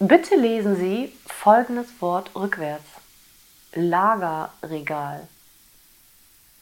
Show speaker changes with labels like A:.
A: Bitte lesen Sie folgendes Wort rückwärts. Lagerregal